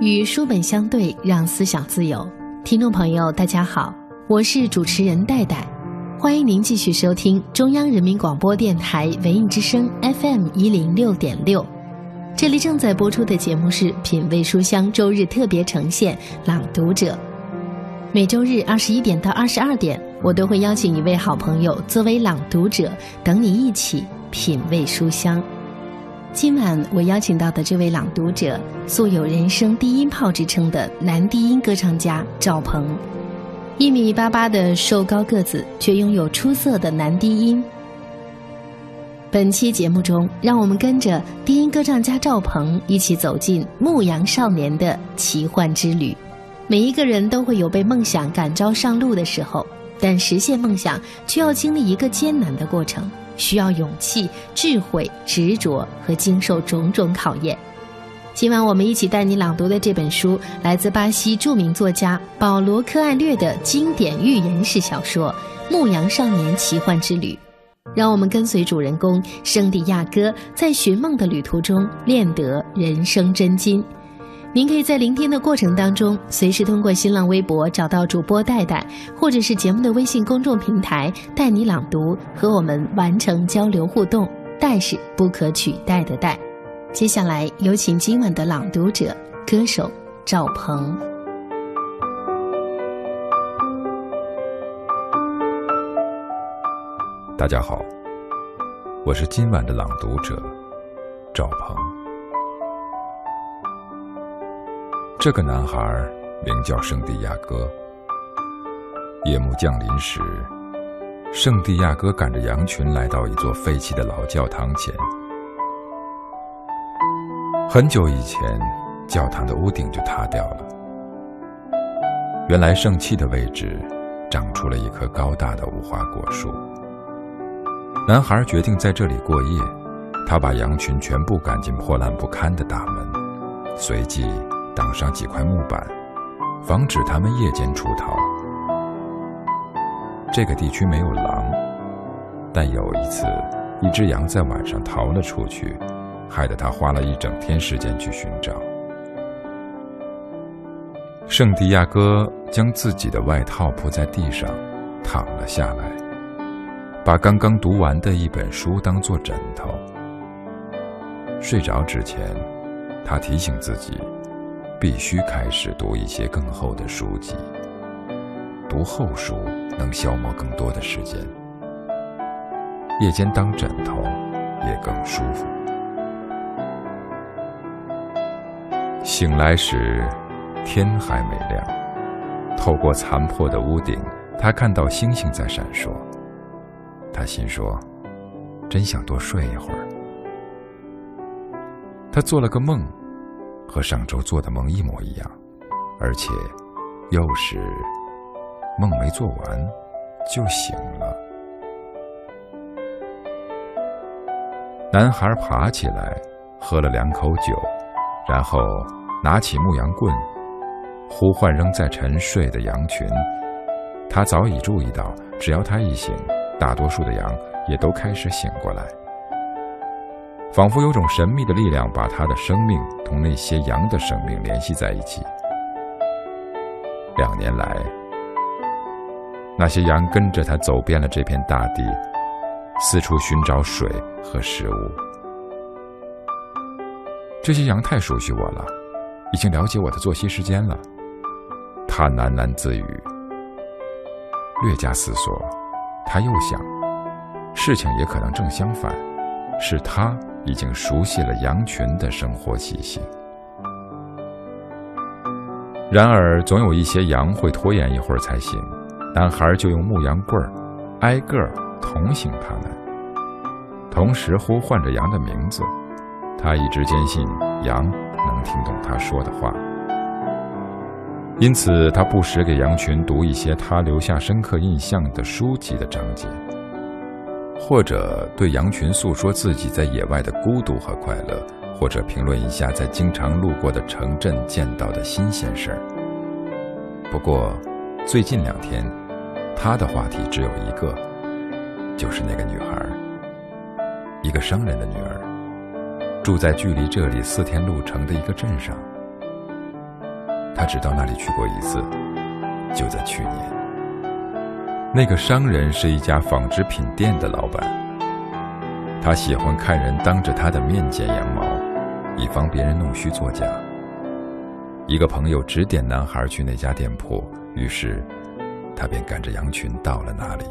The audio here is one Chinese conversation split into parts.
与书本相对，让思想自由。听众朋友，大家好，我是主持人戴戴，欢迎您继续收听中央人民广播电台文艺之声 FM 一零六点六。这里正在播出的节目是《品味书香》周日特别呈现《朗读者》。每周日二十一点到二十二点，我都会邀请一位好朋友作为朗读者，等你一起品味书香。今晚我邀请到的这位朗读者，素有“人生低音炮”之称的男低音歌唱家赵鹏，一米八八的瘦高个子，却拥有出色的男低音。本期节目中，让我们跟着低音歌唱家赵鹏一起走进牧羊少年的奇幻之旅。每一个人都会有被梦想感召上路的时候，但实现梦想却要经历一个艰难的过程。需要勇气、智慧、执着和经受种种考验。今晚我们一起带你朗读的这本书，来自巴西著名作家保罗·柯艾略的经典寓言式小说《牧羊少年奇幻之旅》。让我们跟随主人公圣地亚哥，在寻梦的旅途中练得人生真经。您可以在聆听的过程当中，随时通过新浪微博找到主播戴戴，或者是节目的微信公众平台“带你朗读”，和我们完成交流互动。戴是不可取代的戴。接下来有请今晚的朗读者歌手赵鹏。大家好，我是今晚的朗读者赵鹏。这个男孩名叫圣地亚哥。夜幕降临时，圣地亚哥赶着羊群来到一座废弃的老教堂前。很久以前，教堂的屋顶就塌掉了。原来圣器的位置长出了一棵高大的无花果树。男孩决定在这里过夜。他把羊群全部赶进破烂不堪的大门，随即。挡上几块木板，防止他们夜间出逃。这个地区没有狼，但有一次，一只羊在晚上逃了出去，害得他花了一整天时间去寻找。圣地亚哥将自己的外套铺在地上，躺了下来，把刚刚读完的一本书当做枕头。睡着之前，他提醒自己。必须开始读一些更厚的书籍。读厚书能消磨更多的时间，夜间当枕头也更舒服。醒来时，天还没亮。透过残破的屋顶，他看到星星在闪烁。他心说：“真想多睡一会儿。”他做了个梦。和上周做的梦一模一样，而且又是梦没做完就醒了。男孩爬起来，喝了两口酒，然后拿起牧羊棍，呼唤仍在沉睡的羊群。他早已注意到，只要他一醒，大多数的羊也都开始醒过来。仿佛有种神秘的力量把他的生命同那些羊的生命联系在一起。两年来，那些羊跟着他走遍了这片大地，四处寻找水和食物。这些羊太熟悉我了，已经了解我的作息时间了。他喃喃自语，略加思索，他又想，事情也可能正相反，是他。已经熟悉了羊群的生活习性，然而总有一些羊会拖延一会儿才醒，男孩就用牧羊棍儿挨个儿捅醒他们，同时呼唤着羊的名字。他一直坚信羊能听懂他说的话，因此他不时给羊群读一些他留下深刻印象的书籍的章节。或者对羊群诉说自己在野外的孤独和快乐，或者评论一下在经常路过的城镇见到的新鲜事儿。不过，最近两天，他的话题只有一个，就是那个女孩，一个商人的女儿，住在距离这里四天路程的一个镇上。他只到那里去过一次，就在去年。那个商人是一家纺织品店的老板，他喜欢看人当着他的面剪羊毛，以防别人弄虚作假。一个朋友指点男孩去那家店铺，于是他便赶着羊群到了那里。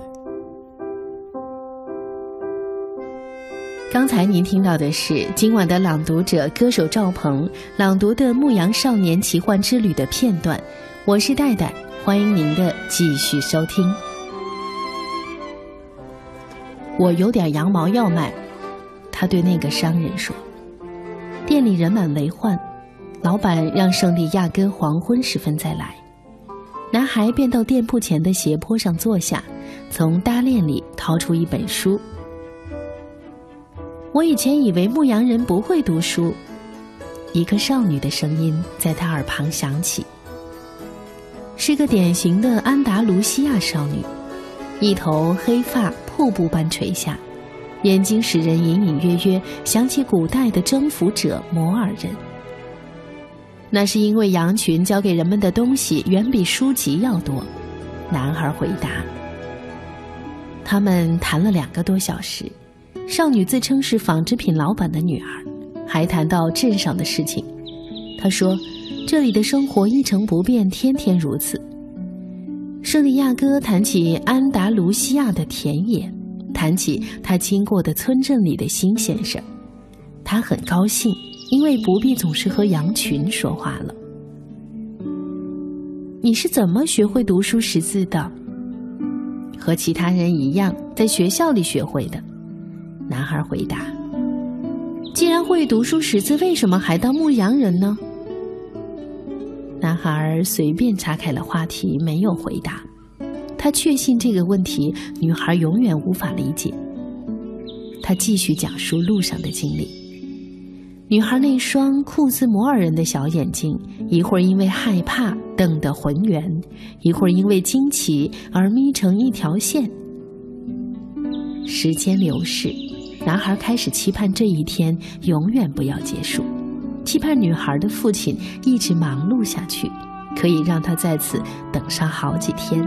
刚才您听到的是今晚的朗读者歌手赵鹏朗读的《牧羊少年奇幻之旅》的片段。我是戴戴，欢迎您的继续收听。我有点羊毛要卖，他对那个商人说。店里人满为患，老板让圣地亚哥黄昏时分再来。男孩便到店铺前的斜坡上坐下，从搭链里掏出一本书。我以前以为牧羊人不会读书，一个少女的声音在他耳旁响起，是个典型的安达卢西亚少女，一头黑发瀑布般垂下，眼睛使人隐隐约约想起古代的征服者摩尔人。那是因为羊群教给人们的东西远比书籍要多，男孩回答。他们谈了两个多小时。少女自称是纺织品老板的女儿，还谈到镇上的事情。她说：“这里的生活一成不变，天天如此。”圣地亚哥谈起安达卢西亚的田野，谈起他经过的村镇里的新先生，他很高兴，因为不必总是和羊群说话了。你是怎么学会读书识字的？和其他人一样，在学校里学会的。男孩回答：“既然会读书识字，为什么还当牧羊人呢？”男孩随便岔开了话题，没有回答。他确信这个问题女孩永远无法理解。他继续讲述路上的经历。女孩那双酷似摩尔人的小眼睛，一会儿因为害怕瞪得浑圆，一会儿因为惊奇而眯成一条线。时间流逝。男孩开始期盼这一天永远不要结束，期盼女孩的父亲一直忙碌下去，可以让他在此等上好几天。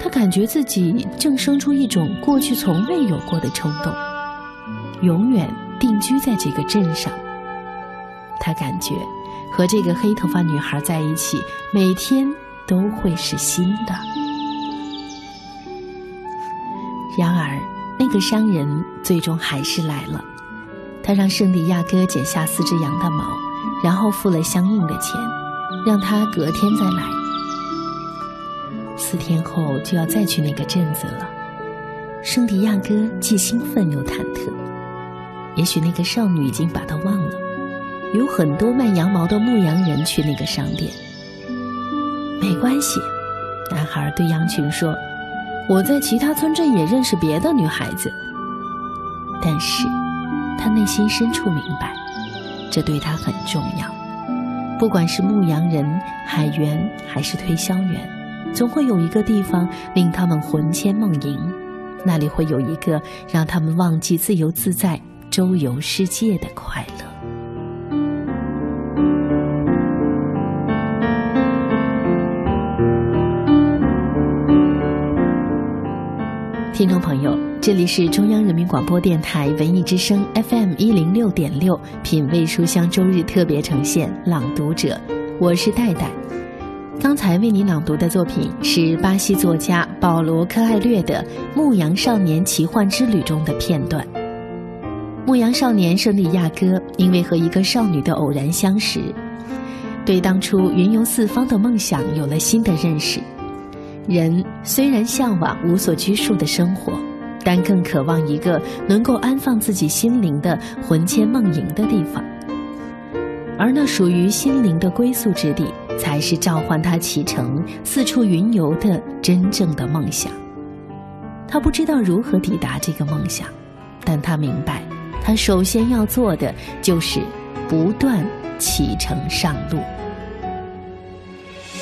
他感觉自己正生出一种过去从未有过的冲动，永远定居在这个镇上。他感觉和这个黑头发女孩在一起，每天都会是新的。然而。那个商人最终还是来了，他让圣地亚哥剪下四只羊的毛，然后付了相应的钱，让他隔天再来。四天后就要再去那个镇子了，圣地亚哥既兴奋又忐忑。也许那个少女已经把他忘了，有很多卖羊毛的牧羊人去那个商店。没关系，男孩对羊群说。我在其他村镇也认识别的女孩子，但是，他内心深处明白，这对他很重要。不管是牧羊人、海员还是推销员，总会有一个地方令他们魂牵梦萦，那里会有一个让他们忘记自由自在、周游世界的快乐。听众朋友，这里是中央人民广播电台文艺之声 FM 一零六点六品味书香周日特别呈现《朗读者》，我是戴戴。刚才为您朗读的作品是巴西作家保罗·科艾略的《牧羊少年奇幻之旅》中的片段。牧羊少年圣地亚哥因为和一个少女的偶然相识，对当初云游四方的梦想有了新的认识。人虽然向往无所拘束的生活，但更渴望一个能够安放自己心灵的魂牵梦萦的地方。而那属于心灵的归宿之地，才是召唤他启程四处云游的真正的梦想。他不知道如何抵达这个梦想，但他明白，他首先要做的就是不断启程上路。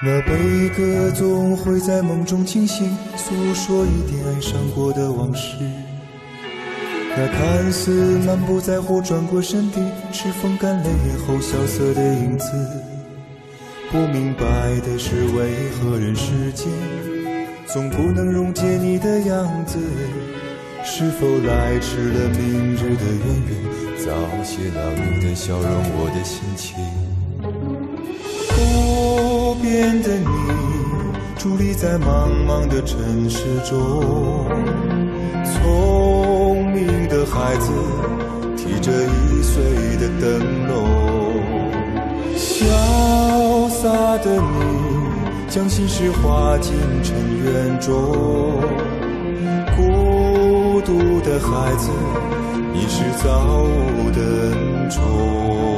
那悲歌总会在梦中惊醒，诉说一点爱上过的往事。那看似满不在乎，转过身的，是风干泪后萧瑟的影子。不明白的是，为何人世间总不能溶解你的样子？是否来迟了明日的渊源，早谢了你的笑容，我的心情。不变的你，伫立在茫茫的尘世中，聪明的孩子提着易碎的灯笼，潇洒的你将心事化进尘缘中，孤独的孩子已是造物的宠。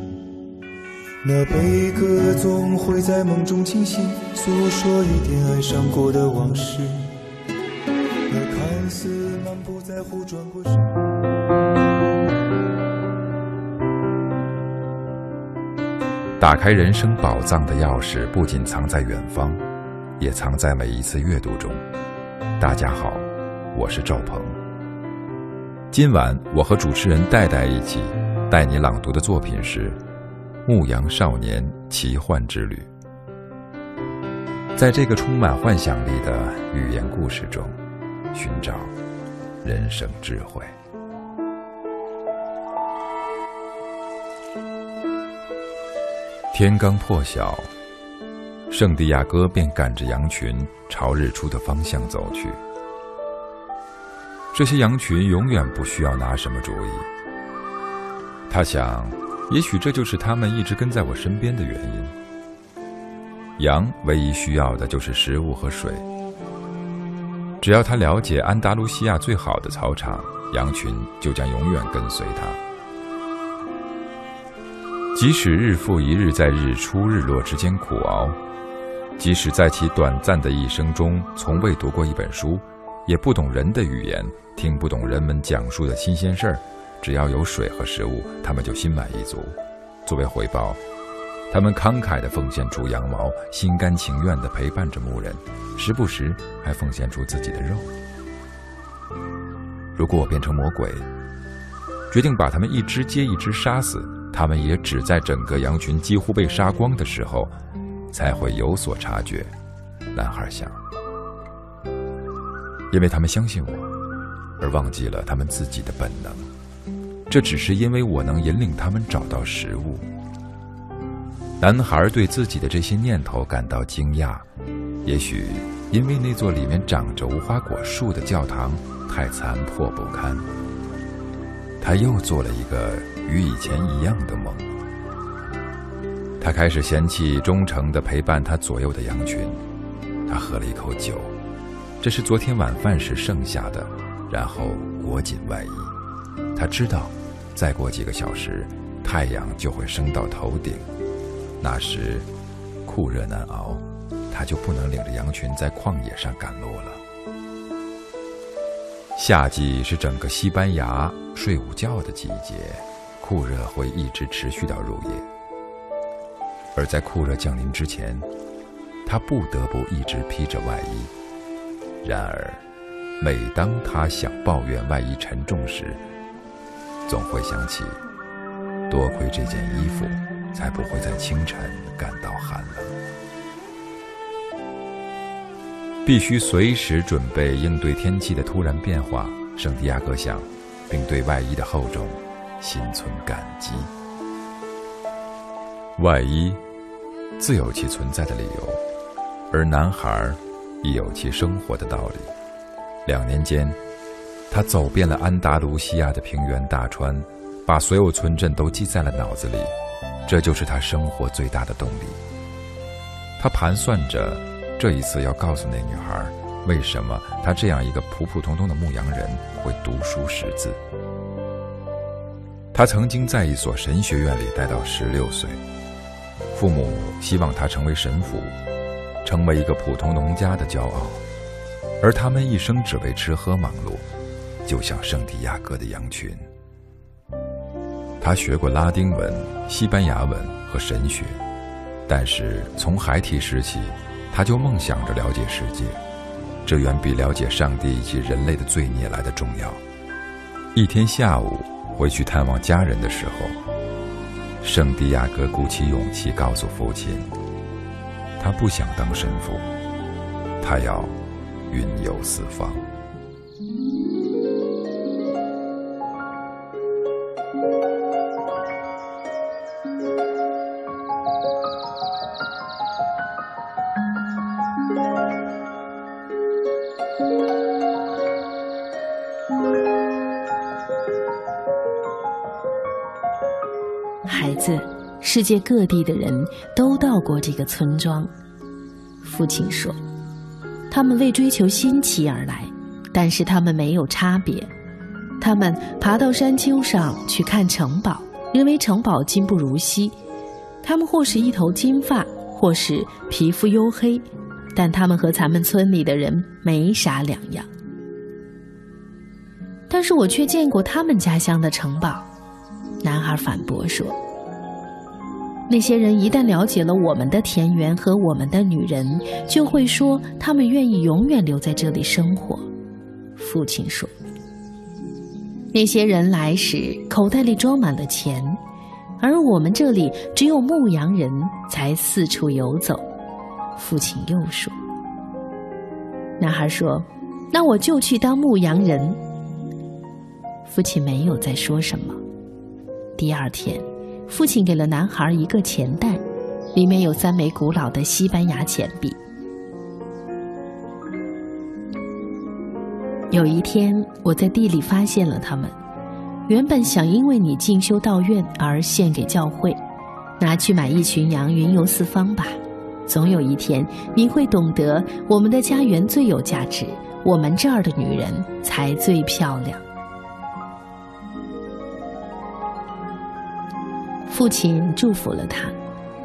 那悲歌总会在梦中惊醒，诉说一点爱上过的往事。那看似满不在乎，转过身。打开人生宝藏的钥匙，不仅藏在远方，也藏在每一次阅读中。大家好，我是赵鹏。今晚我和主持人戴戴一起带你朗读的作品是。牧羊少年奇幻之旅，在这个充满幻想力的寓言故事中，寻找人生智慧。天刚破晓，圣地亚哥便赶着羊群朝日出的方向走去。这些羊群永远不需要拿什么主意，他想。也许这就是他们一直跟在我身边的原因。羊唯一需要的就是食物和水。只要他了解安达卢西亚最好的草场，羊群就将永远跟随他。即使日复一日在日出日落之间苦熬，即使在其短暂的一生中从未读过一本书，也不懂人的语言，听不懂人们讲述的新鲜事儿。只要有水和食物，他们就心满意足。作为回报，他们慷慨地奉献出羊毛，心甘情愿地陪伴着牧人，时不时还奉献出自己的肉。如果我变成魔鬼，决定把他们一只接一只杀死，他们也只在整个羊群几乎被杀光的时候，才会有所察觉。男孩想，因为他们相信我，而忘记了他们自己的本能。这只是因为我能引领他们找到食物。男孩对自己的这些念头感到惊讶，也许因为那座里面长着无花果树的教堂太残破不堪。他又做了一个与以前一样的梦。他开始嫌弃忠诚的陪伴他左右的羊群。他喝了一口酒，这是昨天晚饭时剩下的，然后裹紧外衣。他知道。再过几个小时，太阳就会升到头顶，那时酷热难熬，他就不能领着羊群在旷野上赶路了。夏季是整个西班牙睡午觉的季节，酷热会一直持续到入夜。而在酷热降临之前，他不得不一直披着外衣。然而，每当他想抱怨外衣沉重时，总会想起，多亏这件衣服，才不会在清晨感到寒冷。必须随时准备应对天气的突然变化。圣地亚哥想，并对外衣的厚重心存感激。外衣自有其存在的理由，而男孩亦有其生活的道理。两年间，他走遍了安达卢西亚的平原大川，把所有村镇都记在了脑子里。这就是他生活最大的动力。他盘算着，这一次要告诉那女孩，为什么他这样一个普普通通的牧羊人会读书识字。他曾经在一所神学院里待到十六岁。父母希望他成为神父，成为一个普通农家的骄傲，而他们一生只为吃喝忙碌，就像圣地亚哥的羊群。他学过拉丁文、西班牙文和神学，但是从孩提时起，他就梦想着了解世界，这远比了解上帝以及人类的罪孽来的重要。一天下午回去探望家人的时候。圣地亚哥鼓起勇气告诉父亲：“他不想当神父，他要云游四方。”世界各地的人都到过这个村庄，父亲说：“他们为追求新奇而来，但是他们没有差别。他们爬到山丘上去看城堡，认为城堡今不如昔。他们或是一头金发，或是皮肤黝黑，但他们和咱们村里的人没啥两样。但是我却见过他们家乡的城堡。”男孩反驳说。那些人一旦了解了我们的田园和我们的女人，就会说他们愿意永远留在这里生活。父亲说：“那些人来时口袋里装满了钱，而我们这里只有牧羊人才四处游走。”父亲又说：“男孩说，那我就去当牧羊人。”父亲没有再说什么。第二天。父亲给了男孩一个钱袋，里面有三枚古老的西班牙钱币。有一天，我在地里发现了它们，原本想因为你进修道院而献给教会，拿去买一群羊云游四方吧。总有一天，你会懂得我们的家园最有价值，我们这儿的女人才最漂亮。父亲祝福了他。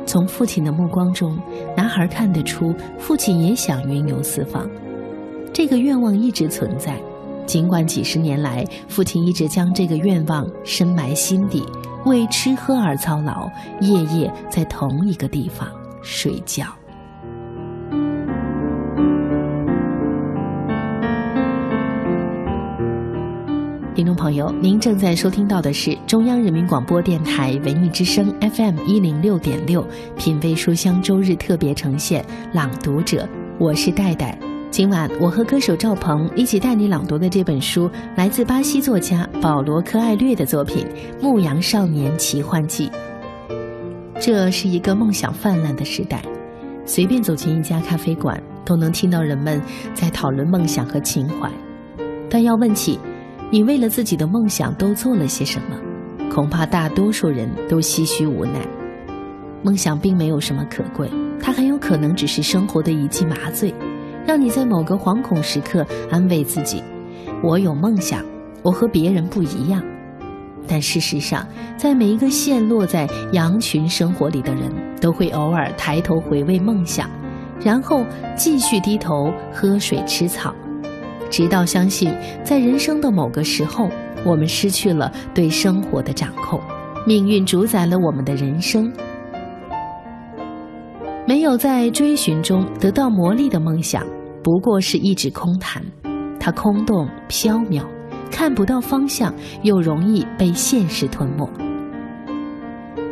从父亲的目光中，男孩看得出，父亲也想云游四方。这个愿望一直存在，尽管几十年来，父亲一直将这个愿望深埋心底，为吃喝而操劳，夜夜在同一个地方睡觉。朋友，您正在收听到的是中央人民广播电台文艺之声 FM 一零六点六品味书香周日特别呈现《朗读者》，我是戴戴。今晚我和歌手赵鹏一起带你朗读的这本书，来自巴西作家保罗·科艾略的作品《牧羊少年奇幻记》。这是一个梦想泛滥的时代，随便走进一家咖啡馆，都能听到人们在讨论梦想和情怀，但要问起。你为了自己的梦想都做了些什么？恐怕大多数人都唏嘘无奈。梦想并没有什么可贵，它很有可能只是生活的一剂麻醉，让你在某个惶恐时刻安慰自己：“我有梦想，我和别人不一样。”但事实上，在每一个陷落在羊群生活里的人，都会偶尔抬头回味梦想，然后继续低头喝水吃草。直到相信，在人生的某个时候，我们失去了对生活的掌控，命运主宰了我们的人生。没有在追寻中得到磨砺的梦想，不过是一纸空谈。它空洞、缥缈，看不到方向，又容易被现实吞没。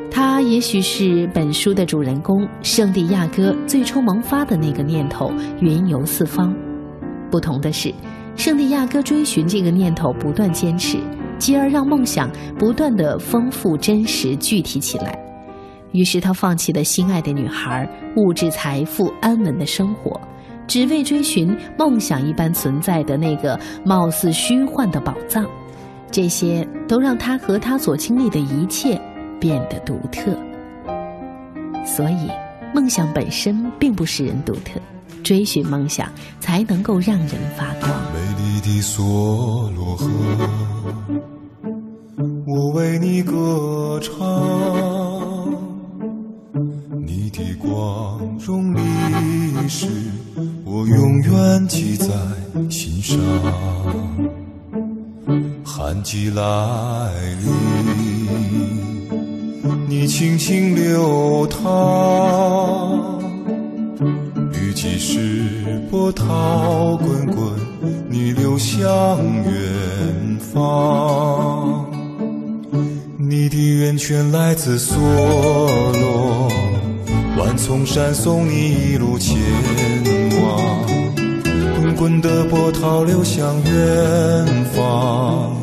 他也许是本书的主人公圣地亚哥最初萌发的那个念头，云游四方。不同的是，圣地亚哥追寻这个念头，不断坚持，继而让梦想不断的丰富、真实、具体起来。于是他放弃了心爱的女孩、物质财富、安稳的生活，只为追寻梦想一般存在的那个貌似虚幻的宝藏。这些都让他和他所经历的一切。变得独特，所以梦想本身并不使人独特，追寻梦想才能够让人发光。美丽的梭罗河，我为你歌唱，你的光荣历史，我永远记在心上。寒季来临。你轻轻流淌，即使波涛滚滚，你流向远方。你的源泉来自梭罗，万丛山送你一路前往。滚滚的波涛流向远方，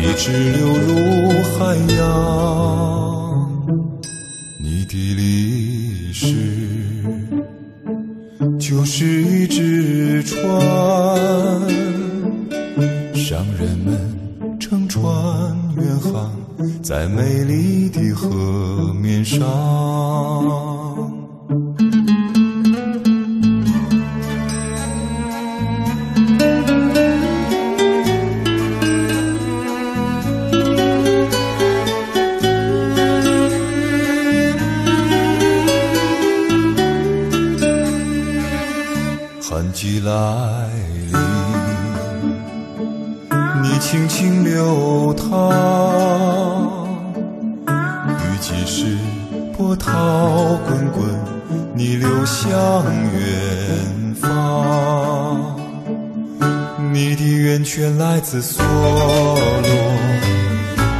一直流入海洋。你的历史就是一只船，商人们乘船远航在美丽的河面上。向远方。你的源泉来自梭罗，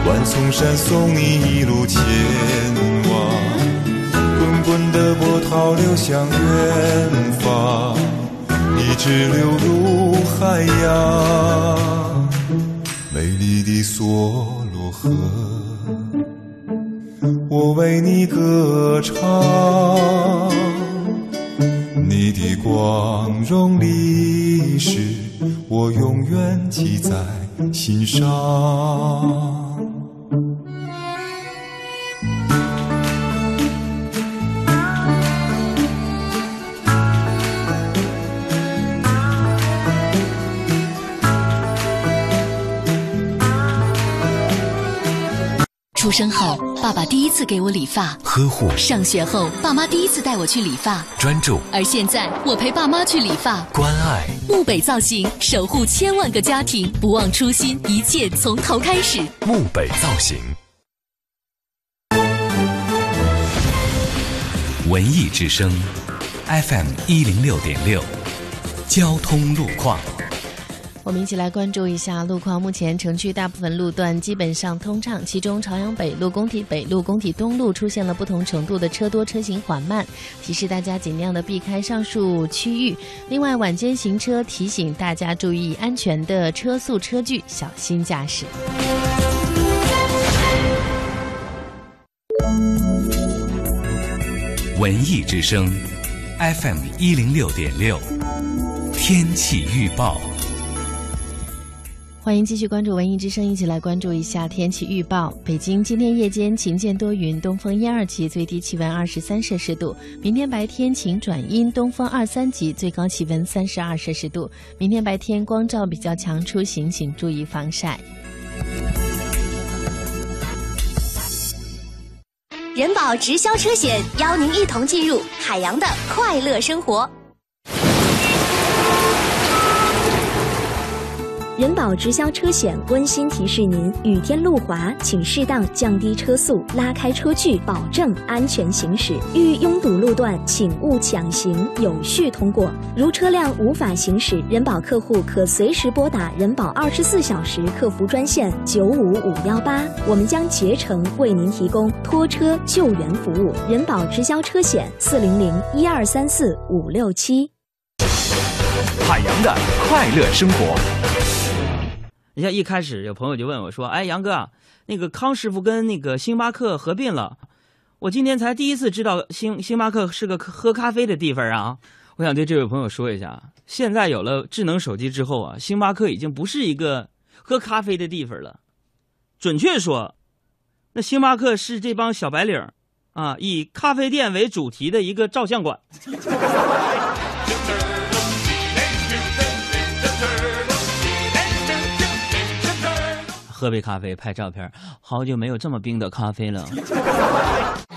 万丛山送你一路前往，滚滚的波涛流向远方。一直流入海洋，美丽的梭罗河，我为你歌唱，光荣历史，我永远记在心上。出生后，爸爸第一次给我理发，呵护；上学后，爸妈第一次带我去理发，专注；而现在，我陪爸妈去理发，关爱。木北造型，守护千万个家庭，不忘初心，一切从头开始。木北造型，文艺之声，FM 一零六点六，交通路况。我们一起来关注一下路况。目前城区大部分路段基本上通畅，其中朝阳北路、工体北路、工体东路出现了不同程度的车多车行缓慢，提示大家尽量的避开上述区域。另外，晚间行车提醒大家注意安全的车速车距，小心驾驶。文艺之声，FM 一零六点六，天气预报。欢迎继续关注文艺之声，一起来关注一下天气预报。北京今天夜间晴间多云，东风一二级，最低气温二十三摄氏度。明天白天晴转阴，东风二三级，最高气温三十二摄氏度。明天白天光照比较强，出行请注意防晒。人保直销车险邀您一同进入海洋的快乐生活。人保直销车险温馨提示您：雨天路滑，请适当降低车速，拉开车距，保证安全行驶。遇拥堵路段，请勿抢行有序通过。如车辆无法行驶，人保客户可随时拨打人保二十四小时客服专线九五五幺八，我们将竭诚为您提供拖车救援服务。人保直销车险四零零一二三四五六七。海洋的快乐生活。你像一开始有朋友就问我说：“哎，杨哥，那个康师傅跟那个星巴克合并了，我今天才第一次知道星星巴克是个喝咖啡的地方啊！”我想对这位朋友说一下，现在有了智能手机之后啊，星巴克已经不是一个喝咖啡的地方了。准确说，那星巴克是这帮小白领啊，以咖啡店为主题的一个照相馆。喝杯咖啡，拍照片，好久没有这么冰的咖啡了。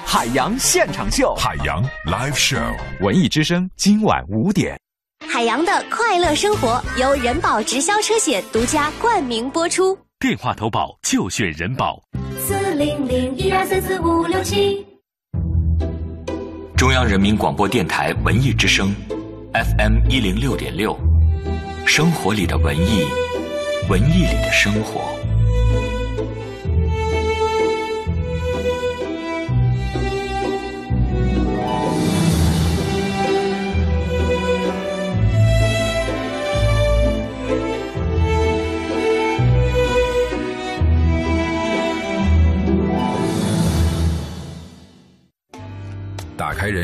海洋现场秀，海洋 live show，文艺之声今晚五点。海洋的快乐生活由人保直销车险独家冠名播出。电话投保就选人保。四零零一二三四五六七。中央人民广播电台文艺之声，FM 一零六点六，生活里的文艺，文艺里的生活。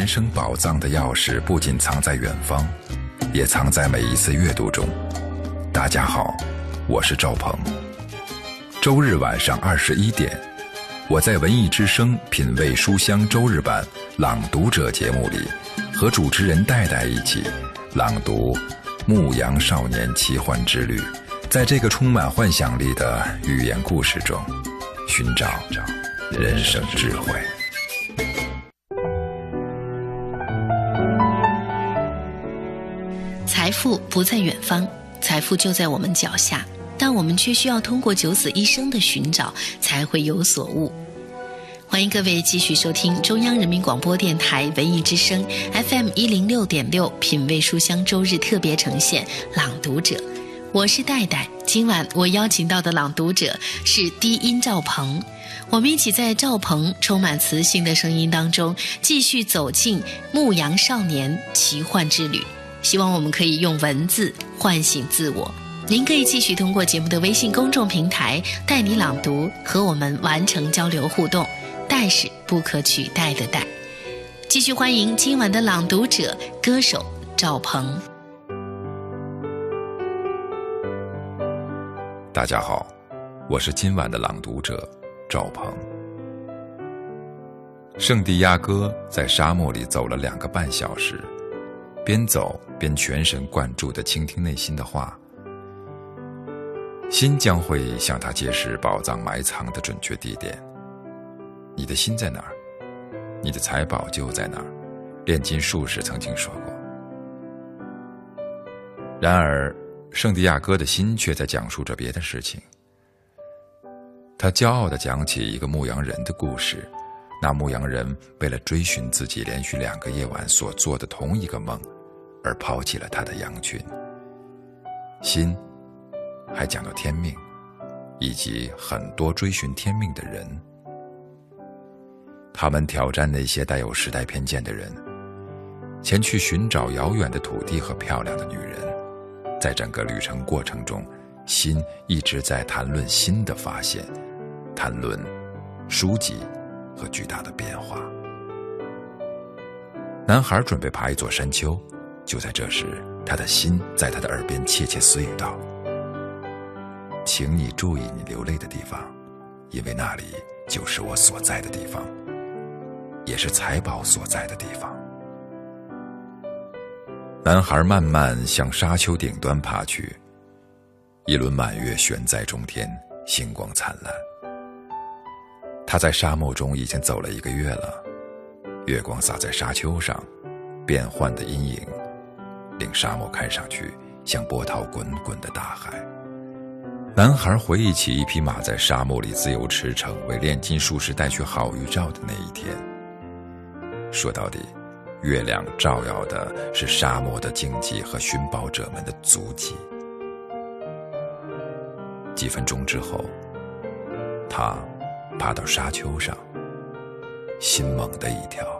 生宝藏的钥匙，不仅藏在远方，也藏在每一次阅读中。大家好，我是赵鹏。周日晚上二十一点，我在文艺之声品味书香周日版朗读者节目里，和主持人戴戴一起朗读《牧羊少年奇幻之旅》。在这个充满幻想力的寓言故事中，寻找人生智慧。不在远方，财富就在我们脚下，但我们却需要通过九死一生的寻找，才会有所悟。欢迎各位继续收听中央人民广播电台文艺之声 FM 一零六点六品味书香周日特别呈现《朗读者》，我是戴戴。今晚我邀请到的朗读者是低音赵鹏，我们一起在赵鹏充满磁性的声音当中，继续走进牧羊少年奇幻之旅。希望我们可以用文字唤醒自我。您可以继续通过节目的微信公众平台“带你朗读”和我们完成交流互动。代是不可取代的代。继续欢迎今晚的朗读者歌手赵鹏。大家好，我是今晚的朗读者赵鹏。圣地亚哥在沙漠里走了两个半小时。边走边全神贯注地倾听内心的话，心将会向他揭示宝藏埋藏的准确地点。你的心在哪儿？你的财宝就在哪儿。炼金术士曾经说过。然而，圣地亚哥的心却在讲述着别的事情。他骄傲地讲起一个牧羊人的故事。那牧羊人为了追寻自己连续两个夜晚所做的同一个梦，而抛弃了他的羊群。心，还讲到天命，以及很多追寻天命的人。他们挑战那些带有时代偏见的人，前去寻找遥远的土地和漂亮的女人。在整个旅程过程中，心一直在谈论新的发现，谈论书籍。和巨大的变化。男孩准备爬一座山丘，就在这时，他的心在他的耳边窃窃私语道：“请你注意你流泪的地方，因为那里就是我所在的地方，也是财宝所在的地方。”男孩慢慢向沙丘顶端爬去，一轮满月悬在中天，星光灿烂。他在沙漠中已经走了一个月了，月光洒在沙丘上，变幻的阴影令沙漠看上去像波涛滚滚的大海，男孩回忆起一匹马在沙漠里自由驰骋，为炼金术士带去好预兆的那一天。说到底，月亮照耀的是沙漠的荆棘和寻宝者们的足迹。几分钟之后，他爬到沙丘上，心猛地一跳。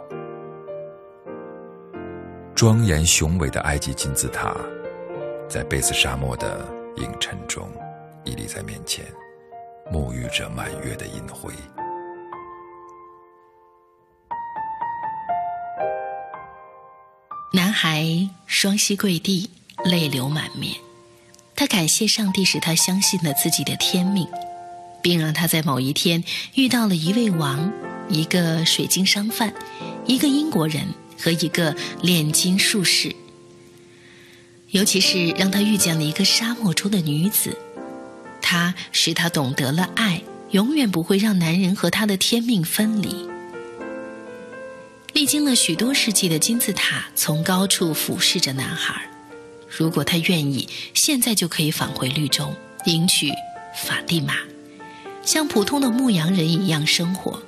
庄严雄伟的埃及金字塔，在贝斯沙漠的影衬中。屹立在面前，沐浴着满月的银辉。男孩双膝跪地，泪流满面。他感谢上帝，使他相信了自己的天命，并让他在某一天遇到了一位王、一个水晶商贩、一个英国人和一个炼金术士。尤其是让他遇见了一个沙漠中的女子。他使他懂得了爱，永远不会让男人和他的天命分离。历经了许多世纪的金字塔从高处俯视着男孩，如果他愿意，现在就可以返回绿洲，迎娶法蒂玛，像普通的牧羊人一样生活。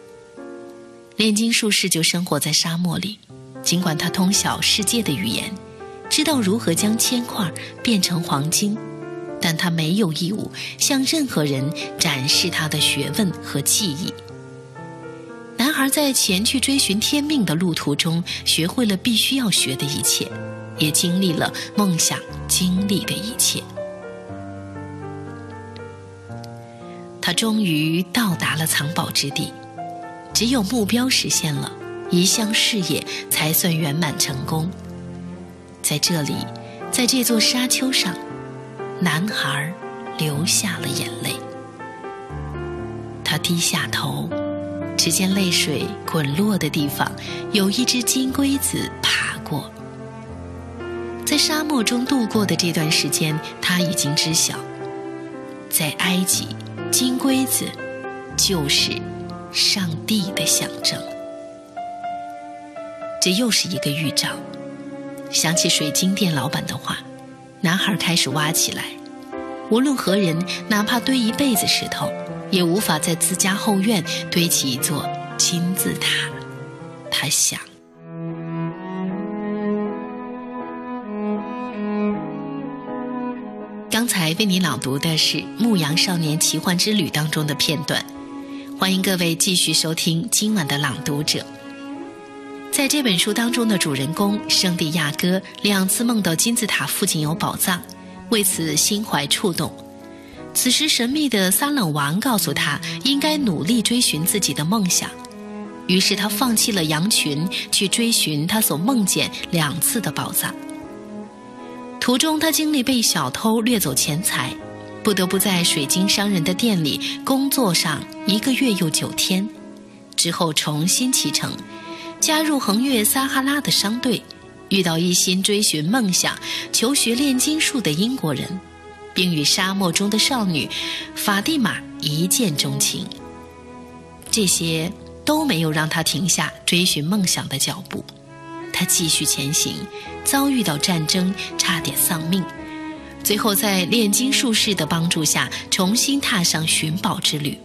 炼金术士就生活在沙漠里，尽管他通晓世界的语言，知道如何将铅块变成黄金。但他没有义务向任何人展示他的学问和技艺。男孩在前去追寻天命的路途中，学会了必须要学的一切，也经历了梦想经历的一切。他终于到达了藏宝之地，只有目标实现了，一项事业才算圆满成功。在这里，在这座沙丘上。男孩流下了眼泪，他低下头，只见泪水滚落的地方有一只金龟子爬过。在沙漠中度过的这段时间，他已经知晓，在埃及，金龟子就是上帝的象征。这又是一个预兆，想起水晶店老板的话。男孩开始挖起来，无论何人，哪怕堆一辈子石头，也无法在自家后院堆起一座金字塔。他想。刚才为你朗读的是《牧羊少年奇幻之旅》当中的片段，欢迎各位继续收听今晚的朗读者。在这本书当中的主人公圣地亚哥两次梦到金字塔附近有宝藏，为此心怀触动。此时，神秘的撒冷王告诉他应该努力追寻自己的梦想。于是，他放弃了羊群，去追寻他所梦见两次的宝藏。途中，他经历被小偷掠走钱财，不得不在水晶商人的店里工作上一个月又九天，之后重新启程。加入横越撒哈拉的商队，遇到一心追寻梦想、求学炼金术的英国人，并与沙漠中的少女法蒂玛一见钟情。这些都没有让他停下追寻梦想的脚步，他继续前行，遭遇到战争，差点丧命，最后在炼金术士的帮助下重新踏上寻宝之旅，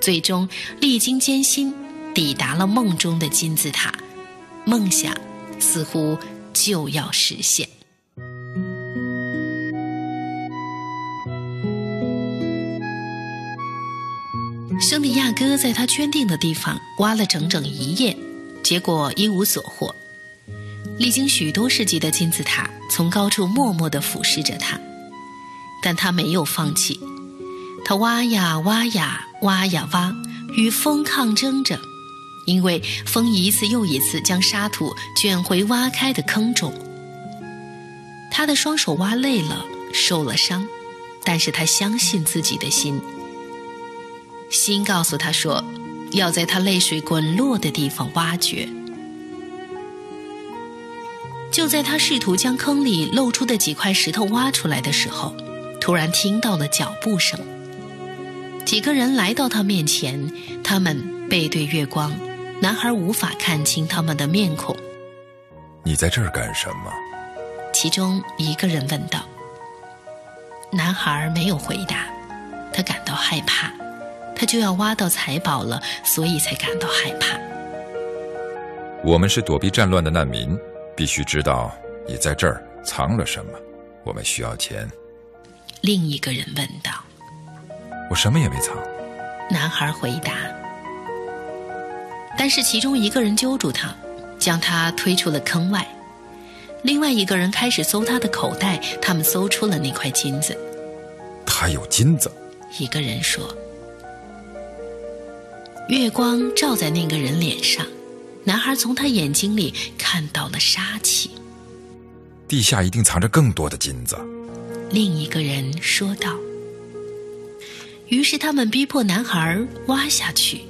最终历经艰辛。抵达了梦中的金字塔，梦想似乎就要实现。圣地亚哥在他圈定的地方挖了整整一夜，结果一无所获。历经许多世纪的金字塔从高处默默地俯视着他，但他没有放弃。他挖呀挖呀挖呀挖，与风抗争着。因为风一次又一次将沙土卷回挖开的坑中，他的双手挖累了，受了伤，但是他相信自己的心，心告诉他说，要在他泪水滚落的地方挖掘。就在他试图将坑里露出的几块石头挖出来的时候，突然听到了脚步声，几个人来到他面前，他们背对月光。男孩无法看清他们的面孔。你在这儿干什么？其中一个人问道。男孩没有回答，他感到害怕，他就要挖到财宝了，所以才感到害怕。我们是躲避战乱的难民，必须知道你在这儿藏了什么。我们需要钱。另一个人问道。我什么也没藏。男孩回答。但是其中一个人揪住他，将他推出了坑外。另外一个人开始搜他的口袋，他们搜出了那块金子。他有金子。一个人说。月光照在那个人脸上，男孩从他眼睛里看到了杀气。地下一定藏着更多的金子。另一个人说道。于是他们逼迫男孩挖下去，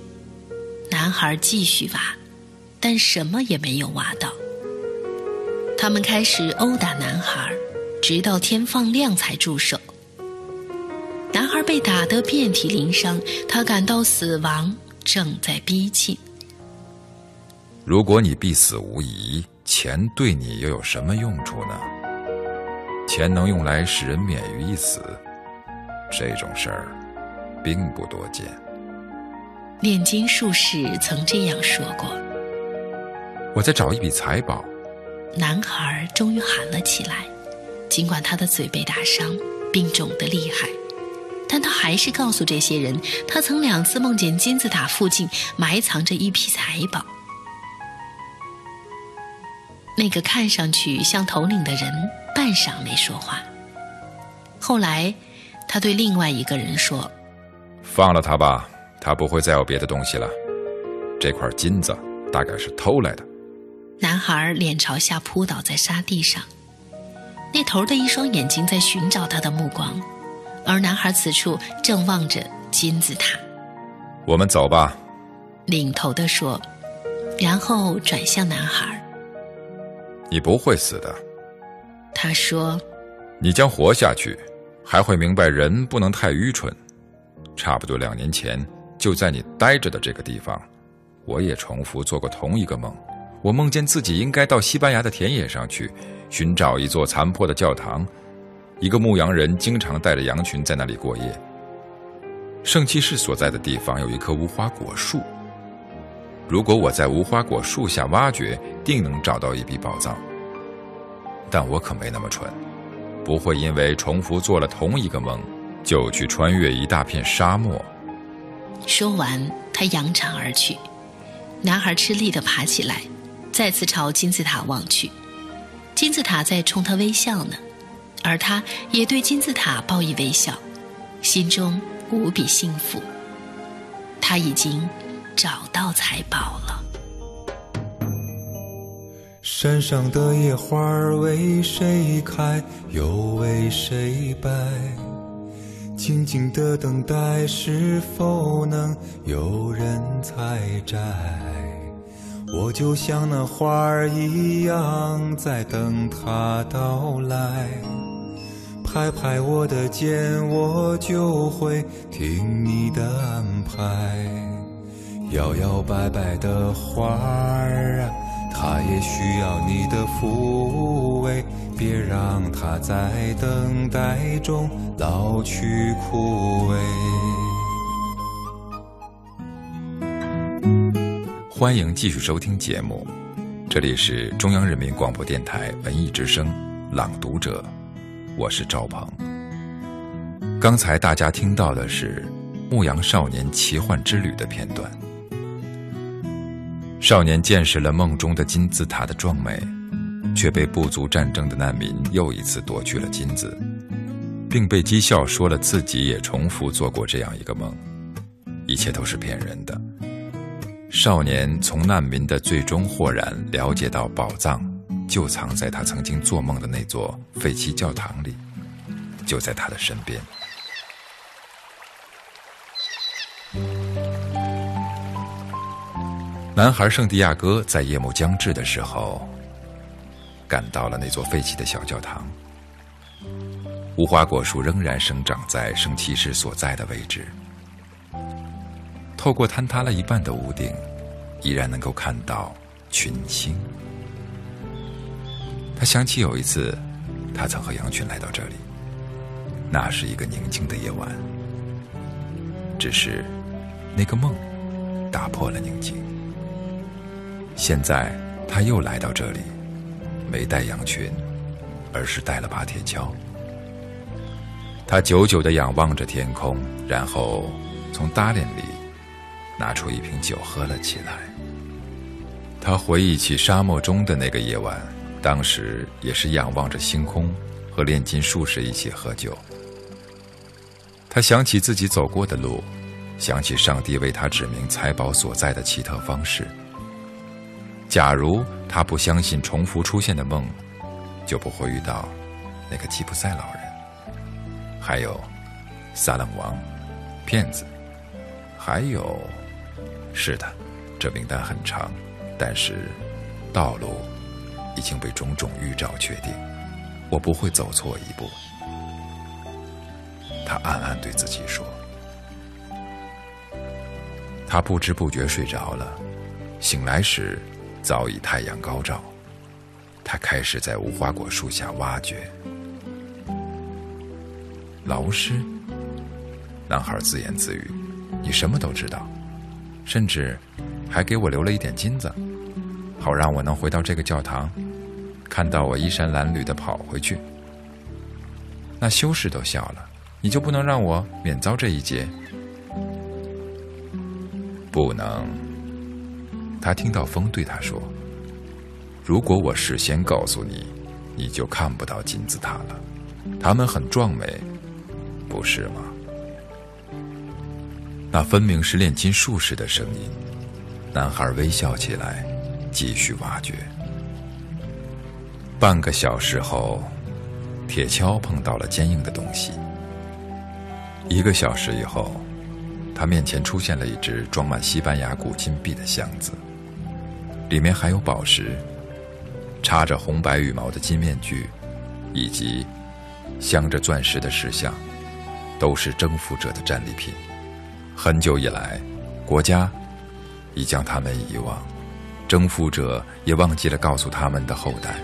男孩继续挖，但什么也没有挖到。他们开始殴打男孩，直到天放亮才住手。男孩被打得遍体鳞伤，他感到死亡正在逼近。如果你必死无疑，钱对你又有什么用处呢？钱能用来使人免于一死，这种事儿。并不多见。炼金术士曾这样说过：“我在找一笔财宝。”男孩终于喊了起来，尽管他的嘴被打伤，并肿得厉害，但他还是告诉这些人，他曾两次梦见金字塔附近埋藏着一批财宝。那个看上去像头领的人半晌没说话，后来他对另外一个人说。放了他吧，他不会再有别的东西了。这块金子大概是偷来的。男孩脸朝下扑倒在沙地上，那头的一双眼睛在寻找他的目光，而男孩此处正望着金字塔。我们走吧，领头的说，然后转向男孩。你不会死的，他说。你将活下去，还会明白人不能太愚蠢。差不多两年前，就在你待着的这个地方，我也重复做过同一个梦。我梦见自己应该到西班牙的田野上去，寻找一座残破的教堂。一个牧羊人经常带着羊群在那里过夜。圣骑士所在的地方有一棵无花果树。如果我在无花果树下挖掘，定能找到一笔宝藏。但我可没那么蠢，不会因为重复做了同一个梦。就去穿越一大片沙漠。说完，他扬长而去。男孩吃力地爬起来，再次朝金字塔望去。金字塔在冲他微笑呢，而他也对金字塔报以微笑，心中无比幸福。他已经找到财宝了。山上的野花为谁开，又为谁败？静静的等待，是否能有人采摘？我就像那花儿一样，在等它到来。拍拍我的肩，我就会听你的安排。摇摇摆摆的花儿啊，他也需要你的抚慰。别让他在等待中老去枯萎。欢迎继续收听节目，这里是中央人民广播电台文艺之声《朗读者》，我是赵鹏。刚才大家听到的是《牧羊少年奇幻之旅》的片段，少年见识了梦中的金字塔的壮美。却被部族战争的难民又一次夺去了金子，并被讥笑说了自己也重复做过这样一个梦，一切都是骗人的。少年从难民的最终豁然了解到，宝藏就藏在他曾经做梦的那座废弃教堂里，就在他的身边。男孩圣地亚哥在夜幕将至的时候。赶到了那座废弃的小教堂，无花果树仍然生长在圣骑士所在的位置。透过坍塌了一半的屋顶，依然能够看到群星。他想起有一次，他曾和羊群来到这里，那是一个宁静的夜晚，只是那个梦打破了宁静。现在他又来到这里，没带羊群，而是带了把铁锹。他久久的仰望着天空，然后从搭链里拿出一瓶酒喝了起来。他回忆起沙漠中的那个夜晚，当时也是仰望着星空，和炼金术士一起喝酒。他想起自己走过的路，想起上帝为他指明财宝所在的奇特方式。假如他不相信重复出现的梦，就不会遇到那个吉普赛老人，还有撒冷王、骗子，还有……是的，这名单很长，但是道路已经被种种预兆确定，我不会走错一步。他暗暗对自己说：“他不知不觉睡着了，醒来时早已太阳高照。他开始在无花果树下挖掘。老师，男孩自言自语：‘你什么都知道，甚至还给我留了一点金子，好让我能回到这个教堂，看到我衣衫褴褛的跑回去。’那修士都笑了。”你就不能让我免遭这一劫？不能。他听到风对他说：“如果我事先告诉你，你就看不到金字塔了。它们很壮美，不是吗？”那分明是炼金术士的声音。男孩微笑起来，继续挖掘。半个小时后，铁锹碰到了坚硬的东西。一个小时以后，他面前出现了一只装满西班牙古金币的箱子，里面还有宝石、插着红白羽毛的金面具，以及镶着钻石的石像，都是征服者的战利品。很久以来，国家已将他们遗忘，征服者也忘记了告诉他们的后代。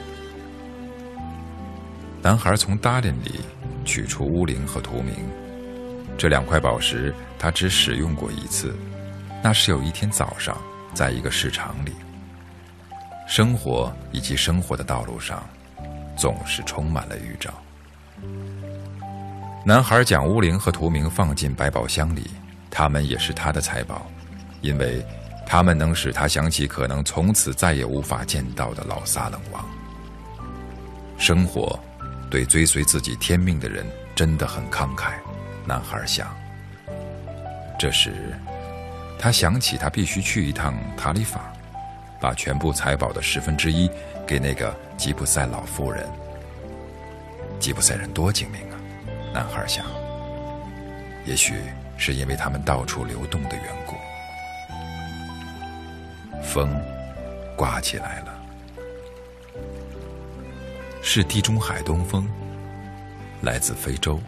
男孩从搭链里取出乌灵和图明。这两块宝石，他只使用过一次，那是有一天早上，在一个市场里。生活以及生活的道路上，总是充满了预兆。男孩将乌灵和图明放进百宝箱里，他们也是他的财宝，因为他们能使他想起可能从此再也无法见到的老撒冷王。生活，对追随自己天命的人真的很慷慨。男孩想。这时，他想起他必须去一趟塔里法，把全部财宝的十分之一给那个吉普赛老妇人。吉普赛人多精明啊！男孩想。也许是因为他们到处流动的缘故。风刮起来了，是地中海东风，来自非洲。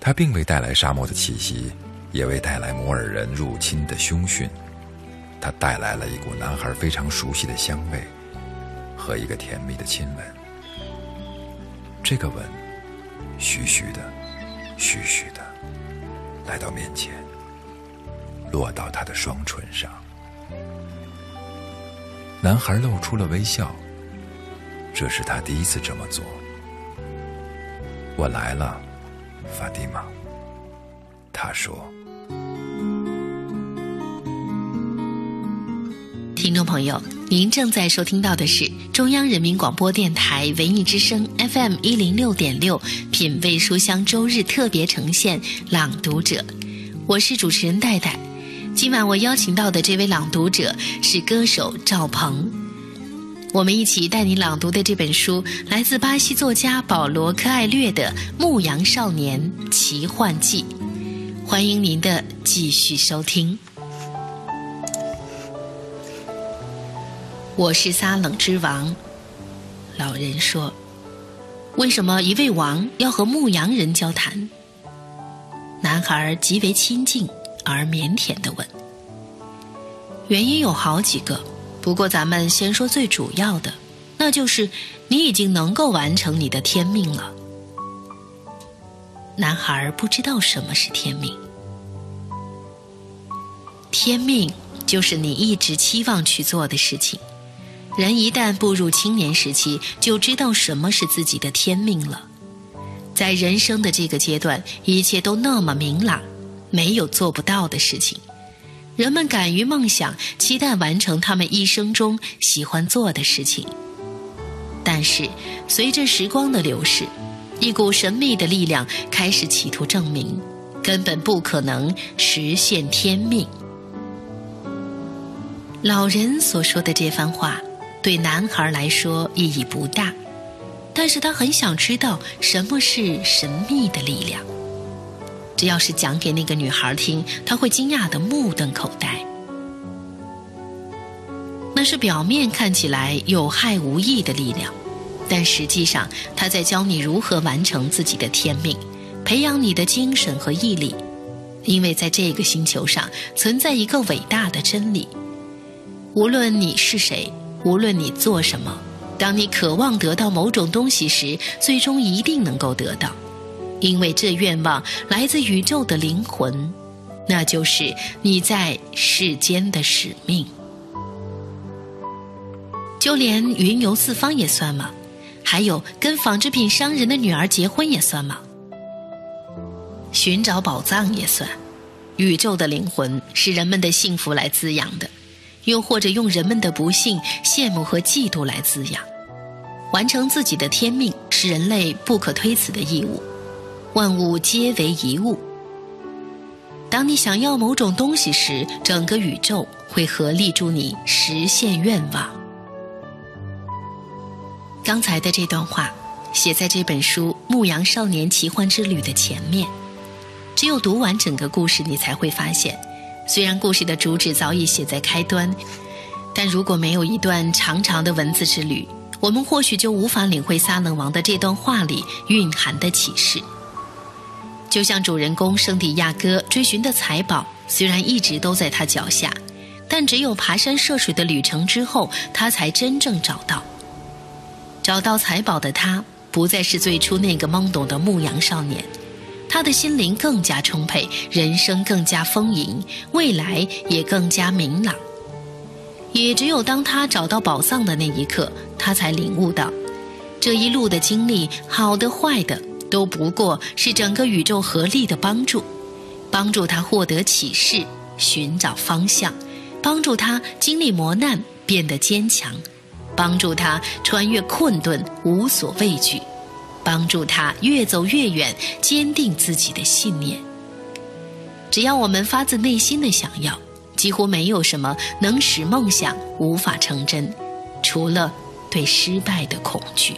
它并未带来沙漠的气息，也未带来摩尔人入侵的凶讯，他带来了一股男孩非常熟悉的香味，和一个甜蜜的亲吻。这个吻，徐徐的，徐徐的，来到面前，落到他的双唇上。男孩露出了微笑，这是他第一次这么做。我来了。法蒂玛，他说：“听众朋友，您正在收听到的是中央人民广播电台文艺之声 FM 一零六点六品味书香周日特别呈现《朗读者》，我是主持人戴戴。今晚我邀请到的这位朗读者是歌手赵鹏。”我们一起带你朗读的这本书，来自巴西作家保罗·科艾略的《牧羊少年奇幻记》。欢迎您的继续收听。我是撒冷之王，老人说：“为什么一位王要和牧羊人交谈？”男孩极为亲近而腼腆的问：“原因有好几个。”不过，咱们先说最主要的，那就是你已经能够完成你的天命了。男孩不知道什么是天命，天命就是你一直期望去做的事情。人一旦步入青年时期，就知道什么是自己的天命了。在人生的这个阶段，一切都那么明朗，没有做不到的事情。人们敢于梦想，期待完成他们一生中喜欢做的事情。但是，随着时光的流逝，一股神秘的力量开始企图证明，根本不可能实现天命。老人所说的这番话，对男孩来说意义不大。但是他很想知道什么是神秘的力量。这要是讲给那个女孩听，她会惊讶的目瞪口呆。那是表面看起来有害无益的力量，但实际上他在教你如何完成自己的天命，培养你的精神和毅力。因为在这个星球上存在一个伟大的真理：无论你是谁，无论你做什么。当你渴望得到某种东西时，最终一定能够得到，因为这愿望来自宇宙的灵魂，那就是你在世间的使命。就连云游四方也算吗？还有跟纺织品商人的女儿结婚也算吗？寻找宝藏也算。宇宙的灵魂是人们的幸福来滋养的。又或者用人们的不幸、羡慕和嫉妒来滋养，完成自己的天命是人类不可推辞的义务。万物皆为一物。当你想要某种东西时，整个宇宙会合力助你实现愿望。刚才的这段话写在这本书《牧羊少年奇幻之旅》的前面，只有读完整个故事，你才会发现。虽然故事的主旨早已写在开端，但如果没有一段长长的文字之旅，我们或许就无法领会撒冷王的这段话里蕴含的启示。就像主人公圣地亚哥追寻的财宝，虽然一直都在他脚下，但只有爬山涉水的旅程之后，他才真正找到。找到财宝的他，不再是最初那个懵懂的牧羊少年。他的心灵更加充沛，人生更加丰盈，未来也更加明朗。也只有当他找到宝藏的那一刻，他才领悟到，这一路的经历，好的坏的，都不过是整个宇宙合力的帮助，帮助他获得启示，寻找方向，帮助他经历磨难变得坚强，帮助他穿越困顿无所畏惧。帮助他越走越远，坚定自己的信念。只要我们发自内心的想要，几乎没有什么能使梦想无法成真，除了对失败的恐惧。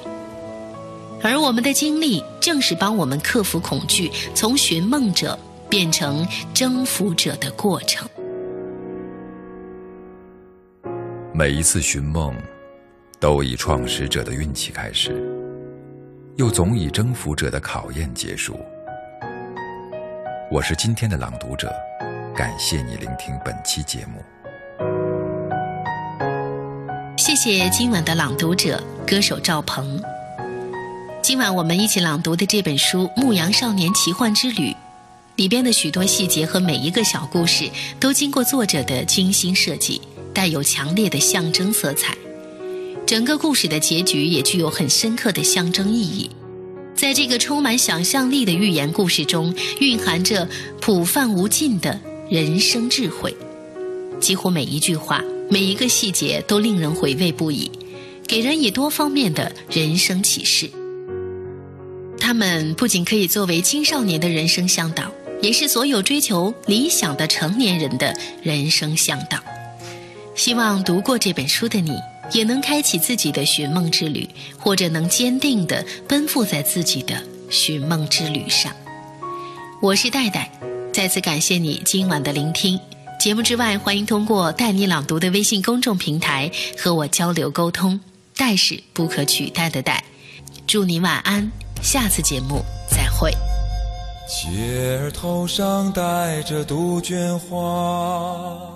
而我们的经历正是帮我们克服恐惧，从寻梦者变成征服者的过程。每一次寻梦，都以创始者的运气开始。又总以征服者的考验结束。我是今天的朗读者，感谢你聆听本期节目。谢谢今晚的朗读者歌手赵鹏。今晚我们一起朗读的这本书《牧羊少年奇幻之旅》，里边的许多细节和每一个小故事都经过作者的精心设计，带有强烈的象征色彩。整个故事的结局也具有很深刻的象征意义，在这个充满想象力的寓言故事中，蕴含着普泛无尽的人生智慧。几乎每一句话、每一个细节都令人回味不已，给人以多方面的人生启示。他们不仅可以作为青少年的人生向导，也是所有追求理想的成年人的人生向导。希望读过这本书的你。也能开启自己的寻梦之旅，或者能坚定地奔赴在自己的寻梦之旅上。我是戴戴，再次感谢你今晚的聆听。节目之外，欢迎通过“带你朗读”的微信公众平台和我交流沟通。戴是不可取代的戴，祝你晚安，下次节目再会。姐儿头上戴着杜鹃花。